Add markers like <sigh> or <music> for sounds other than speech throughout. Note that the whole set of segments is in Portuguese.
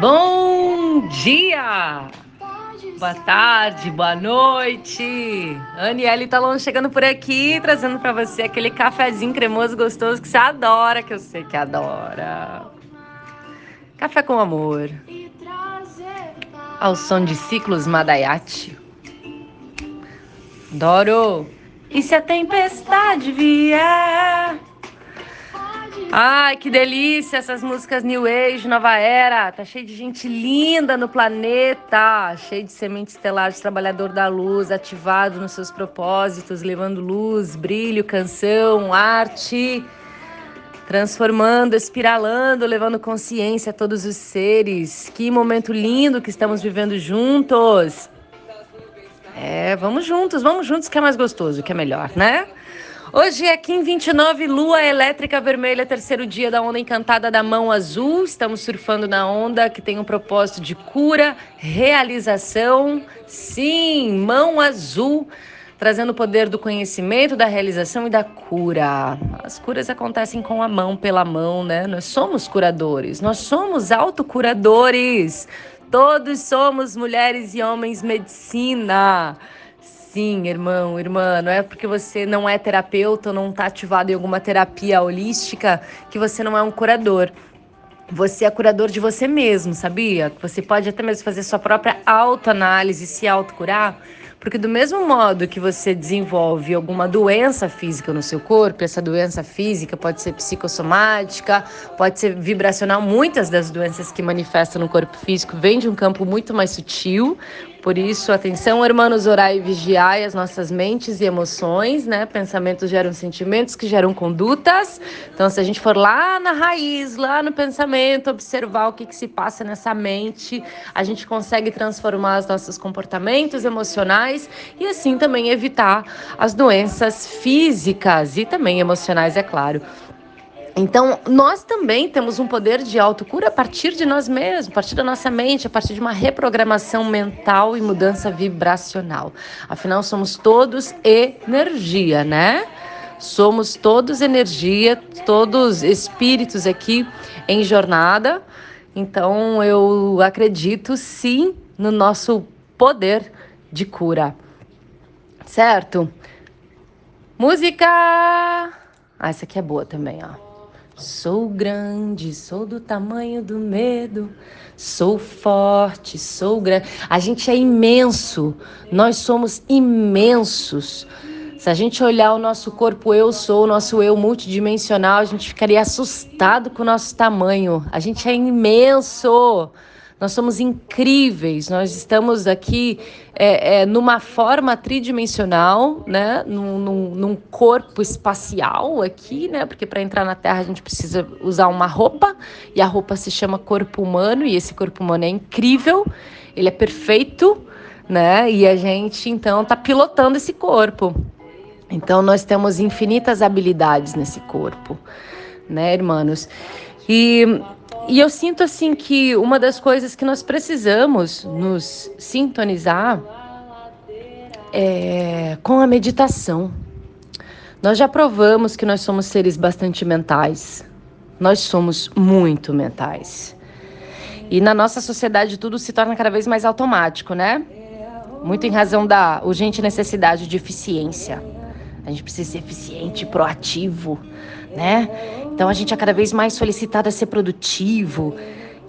Bom dia! Boa tarde, boa noite. Aniele Talon chegando por aqui, trazendo para você aquele cafezinho cremoso gostoso que você adora, que eu sei que adora. Café com amor. Ao som de ciclos Madayati. Adoro. E se a tempestade vier? Ai, que delícia essas músicas New Age, Nova Era. Tá cheio de gente linda no planeta, cheio de sementes estelares, trabalhador da luz, ativado nos seus propósitos, levando luz, brilho, canção, arte, transformando, espiralando, levando consciência a todos os seres. Que momento lindo que estamos vivendo juntos. É, vamos juntos, vamos juntos que é mais gostoso, que é melhor, né? Hoje é Kim 29, Lua Elétrica Vermelha, terceiro dia da onda encantada da mão azul. Estamos surfando na onda que tem um propósito de cura, realização. Sim, mão azul, trazendo o poder do conhecimento, da realização e da cura. As curas acontecem com a mão, pela mão, né? Nós somos curadores, nós somos autocuradores. Todos somos mulheres e homens medicina. Sim, irmão, irmã, não é porque você não é terapeuta ou não está ativado em alguma terapia holística que você não é um curador. Você é curador de você mesmo, sabia? Você pode até mesmo fazer sua própria autoanálise, se autocurar. Porque do mesmo modo que você desenvolve alguma doença física no seu corpo, essa doença física pode ser psicossomática, pode ser vibracional, muitas das doenças que manifestam no corpo físico vêm de um campo muito mais sutil, por isso, atenção, hermanos, orar e vigiar as nossas mentes e emoções, né? Pensamentos geram sentimentos que geram condutas. Então, se a gente for lá na raiz, lá no pensamento, observar o que, que se passa nessa mente, a gente consegue transformar os nossos comportamentos emocionais e assim também evitar as doenças físicas e também emocionais, é claro. Então, nós também temos um poder de autocura a partir de nós mesmos, a partir da nossa mente, a partir de uma reprogramação mental e mudança vibracional. Afinal, somos todos energia, né? Somos todos energia, todos espíritos aqui em jornada. Então, eu acredito sim no nosso poder de cura. Certo? Música! Ah, essa aqui é boa também, ó. Sou grande, sou do tamanho do medo, sou forte, sou grande. A gente é imenso, nós somos imensos. Se a gente olhar o nosso corpo eu sou, o nosso eu multidimensional, a gente ficaria assustado com o nosso tamanho. A gente é imenso. Nós somos incríveis, nós estamos aqui é, é, numa forma tridimensional, né? Num, num, num corpo espacial aqui, né? Porque para entrar na Terra a gente precisa usar uma roupa e a roupa se chama corpo humano e esse corpo humano é incrível, ele é perfeito, né? E a gente então está pilotando esse corpo. Então nós temos infinitas habilidades nesse corpo, né, irmãos? E e eu sinto assim que uma das coisas que nós precisamos nos sintonizar é com a meditação. Nós já provamos que nós somos seres bastante mentais. Nós somos muito mentais. E na nossa sociedade tudo se torna cada vez mais automático, né? Muito em razão da urgente necessidade de eficiência. A gente precisa ser eficiente, proativo, né? Então a gente é cada vez mais solicitado a ser produtivo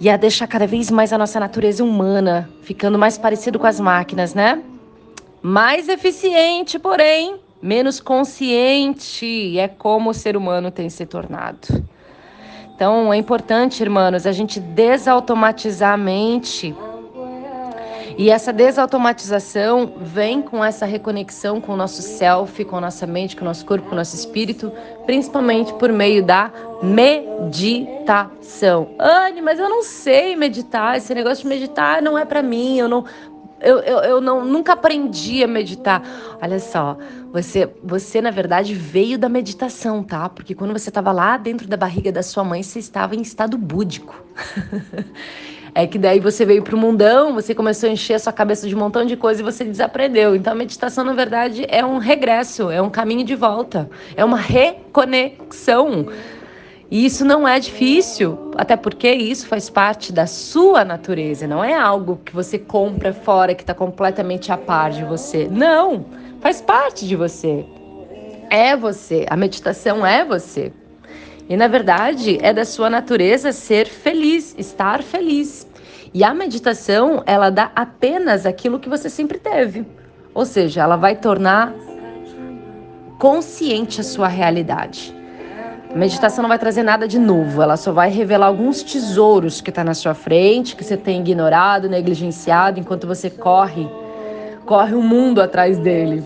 e a deixar cada vez mais a nossa natureza humana ficando mais parecido com as máquinas, né? Mais eficiente, porém, menos consciente é como o ser humano tem se tornado. Então é importante, irmãos, a gente desautomatizar a mente e essa desautomatização vem com essa reconexão com o nosso self, com a nossa mente, com o nosso corpo, com o nosso espírito, principalmente por meio da meditação. Anne, mas eu não sei meditar, esse negócio de meditar não é para mim, eu não eu, eu, eu não, nunca aprendi a meditar. Olha só, você, você na verdade veio da meditação, tá? Porque quando você estava lá dentro da barriga da sua mãe, você estava em estado búdico. <laughs> É que daí você veio para o mundão, você começou a encher a sua cabeça de um montão de coisa e você desaprendeu. Então a meditação, na verdade, é um regresso, é um caminho de volta, é uma reconexão. E isso não é difícil, até porque isso faz parte da sua natureza, não é algo que você compra fora que está completamente a par de você. Não, faz parte de você. É você. A meditação é você. E na verdade é da sua natureza ser feliz, estar feliz. E a meditação, ela dá apenas aquilo que você sempre teve. Ou seja, ela vai tornar consciente a sua realidade. A meditação não vai trazer nada de novo, ela só vai revelar alguns tesouros que está na sua frente, que você tem ignorado, negligenciado, enquanto você corre, corre o mundo atrás dele.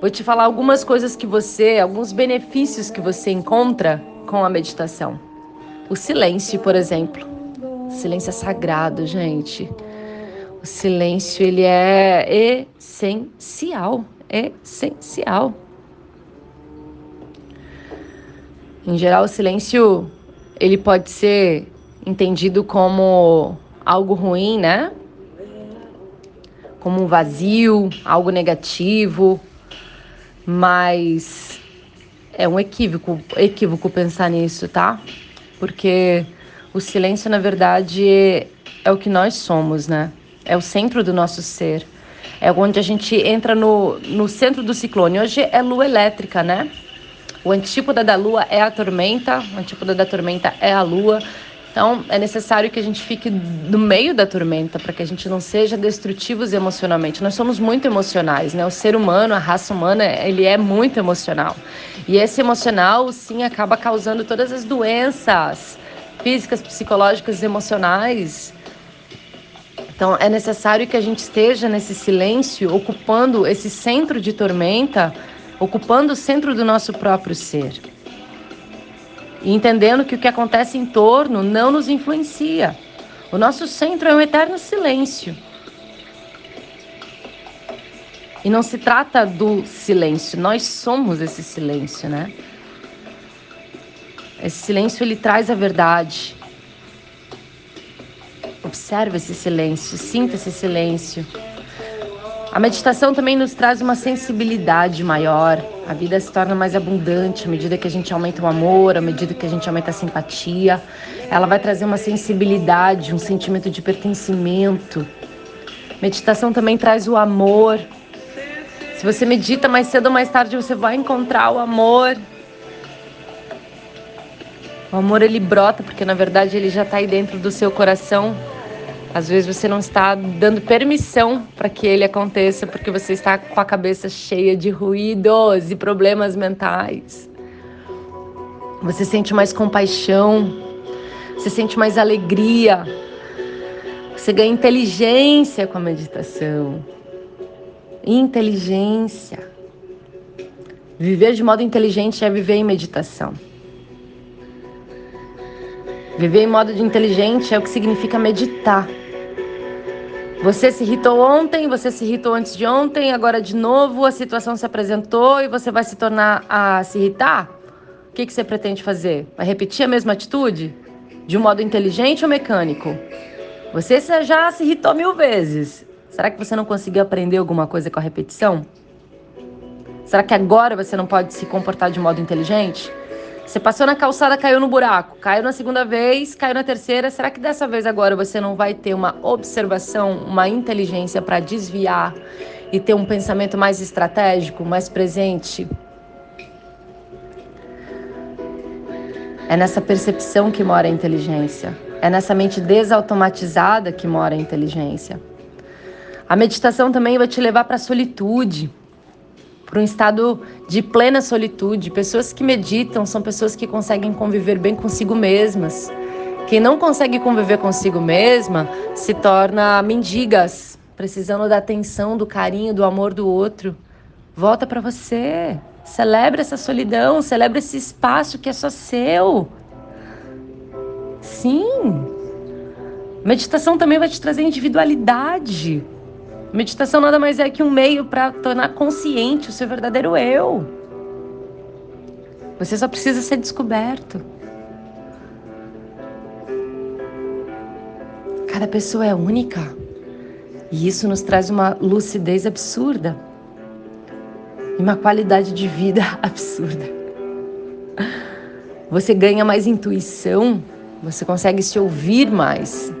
Vou te falar algumas coisas que você, alguns benefícios que você encontra com a meditação. O silêncio, por exemplo. O silêncio é sagrado, gente. O silêncio, ele é essencial, essencial. Em geral, o silêncio ele pode ser entendido como algo ruim, né? Como um vazio, algo negativo, mas é um equívoco, equívoco pensar nisso, tá? Porque o silêncio, na verdade, é o que nós somos, né? É o centro do nosso ser. É onde a gente entra no, no centro do ciclone. Hoje é lua elétrica, né? O antípoda da lua é a tormenta, o antípoda da tormenta é a lua. Então, é necessário que a gente fique no meio da tormenta para que a gente não seja destrutivos emocionalmente. Nós somos muito emocionais, né? O ser humano, a raça humana, ele é muito emocional. E esse emocional, sim, acaba causando todas as doenças físicas, psicológicas, emocionais. Então, é necessário que a gente esteja nesse silêncio, ocupando esse centro de tormenta ocupando o centro do nosso próprio ser. E entendendo que o que acontece em torno não nos influencia. O nosso centro é um eterno silêncio. E não se trata do silêncio, nós somos esse silêncio, né? Esse silêncio ele traz a verdade. Observe esse silêncio, sinta esse silêncio. A meditação também nos traz uma sensibilidade maior. A vida se torna mais abundante à medida que a gente aumenta o amor, à medida que a gente aumenta a simpatia. Ela vai trazer uma sensibilidade, um sentimento de pertencimento. Meditação também traz o amor. Se você medita mais cedo ou mais tarde, você vai encontrar o amor. O amor ele brota porque na verdade ele já está aí dentro do seu coração às vezes você não está dando permissão para que ele aconteça porque você está com a cabeça cheia de ruídos e problemas mentais. Você sente mais compaixão, você sente mais alegria, você ganha inteligência com a meditação. Inteligência. Viver de modo inteligente é viver em meditação. Viver em modo de inteligente é o que significa meditar. Você se irritou ontem, você se irritou antes de ontem, agora de novo a situação se apresentou e você vai se tornar a se irritar? O que, que você pretende fazer? Vai repetir a mesma atitude? De um modo inteligente ou mecânico? Você já se irritou mil vezes. Será que você não conseguiu aprender alguma coisa com a repetição? Será que agora você não pode se comportar de modo inteligente? Você passou na calçada, caiu no buraco, caiu na segunda vez, caiu na terceira. Será que dessa vez agora você não vai ter uma observação, uma inteligência para desviar e ter um pensamento mais estratégico, mais presente? É nessa percepção que mora a inteligência. É nessa mente desautomatizada que mora a inteligência. A meditação também vai te levar para a solitude para um estado de plena solitude. Pessoas que meditam são pessoas que conseguem conviver bem consigo mesmas. Quem não consegue conviver consigo mesma se torna mendigas, precisando da atenção, do carinho, do amor do outro. Volta para você. Celebre essa solidão, celebre esse espaço que é só seu. Sim. Meditação também vai te trazer individualidade. Meditação nada mais é que um meio para tornar consciente o seu verdadeiro eu. Você só precisa ser descoberto. Cada pessoa é única. E isso nos traz uma lucidez absurda. E uma qualidade de vida <laughs> absurda. você ganha mais intuição, você consegue se ouvir mais.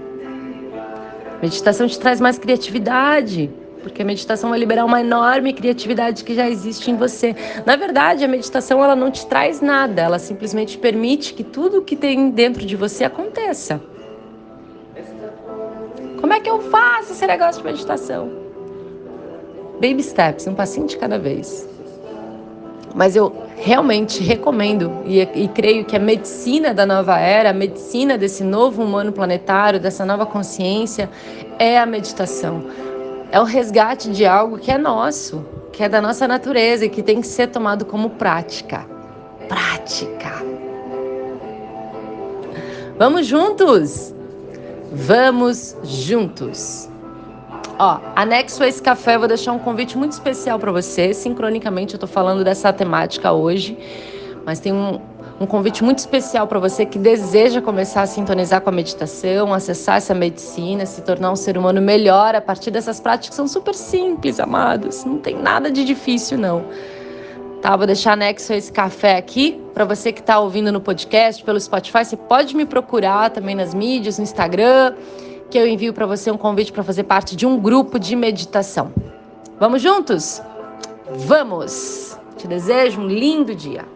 Meditação te traz mais criatividade, porque a meditação vai liberar uma enorme criatividade que já existe em você. Na verdade, a meditação ela não te traz nada, ela simplesmente permite que tudo que tem dentro de você aconteça. Como é que eu faço esse negócio de meditação? Baby steps, um passinho de cada vez. Mas eu realmente recomendo e, e, creio que a medicina da nova era, a medicina desse novo humano planetário, dessa nova consciência, é a meditação. É o resgate de algo que é nosso, que é da nossa natureza e que tem que ser tomado como prática. Prática. Vamos juntos? Vamos juntos. Ó, anexo a esse café, eu vou deixar um convite muito especial para você. Sincronicamente, eu tô falando dessa temática hoje, mas tem um, um convite muito especial para você que deseja começar a sintonizar com a meditação, acessar essa medicina, se tornar um ser humano melhor a partir dessas práticas são super simples, amados. Não tem nada de difícil, não. Tá, vou deixar anexo esse café aqui. Para você que está ouvindo no podcast, pelo Spotify, você pode me procurar também nas mídias, no Instagram que eu envio para você um convite para fazer parte de um grupo de meditação. Vamos juntos? Vamos! Te desejo um lindo dia.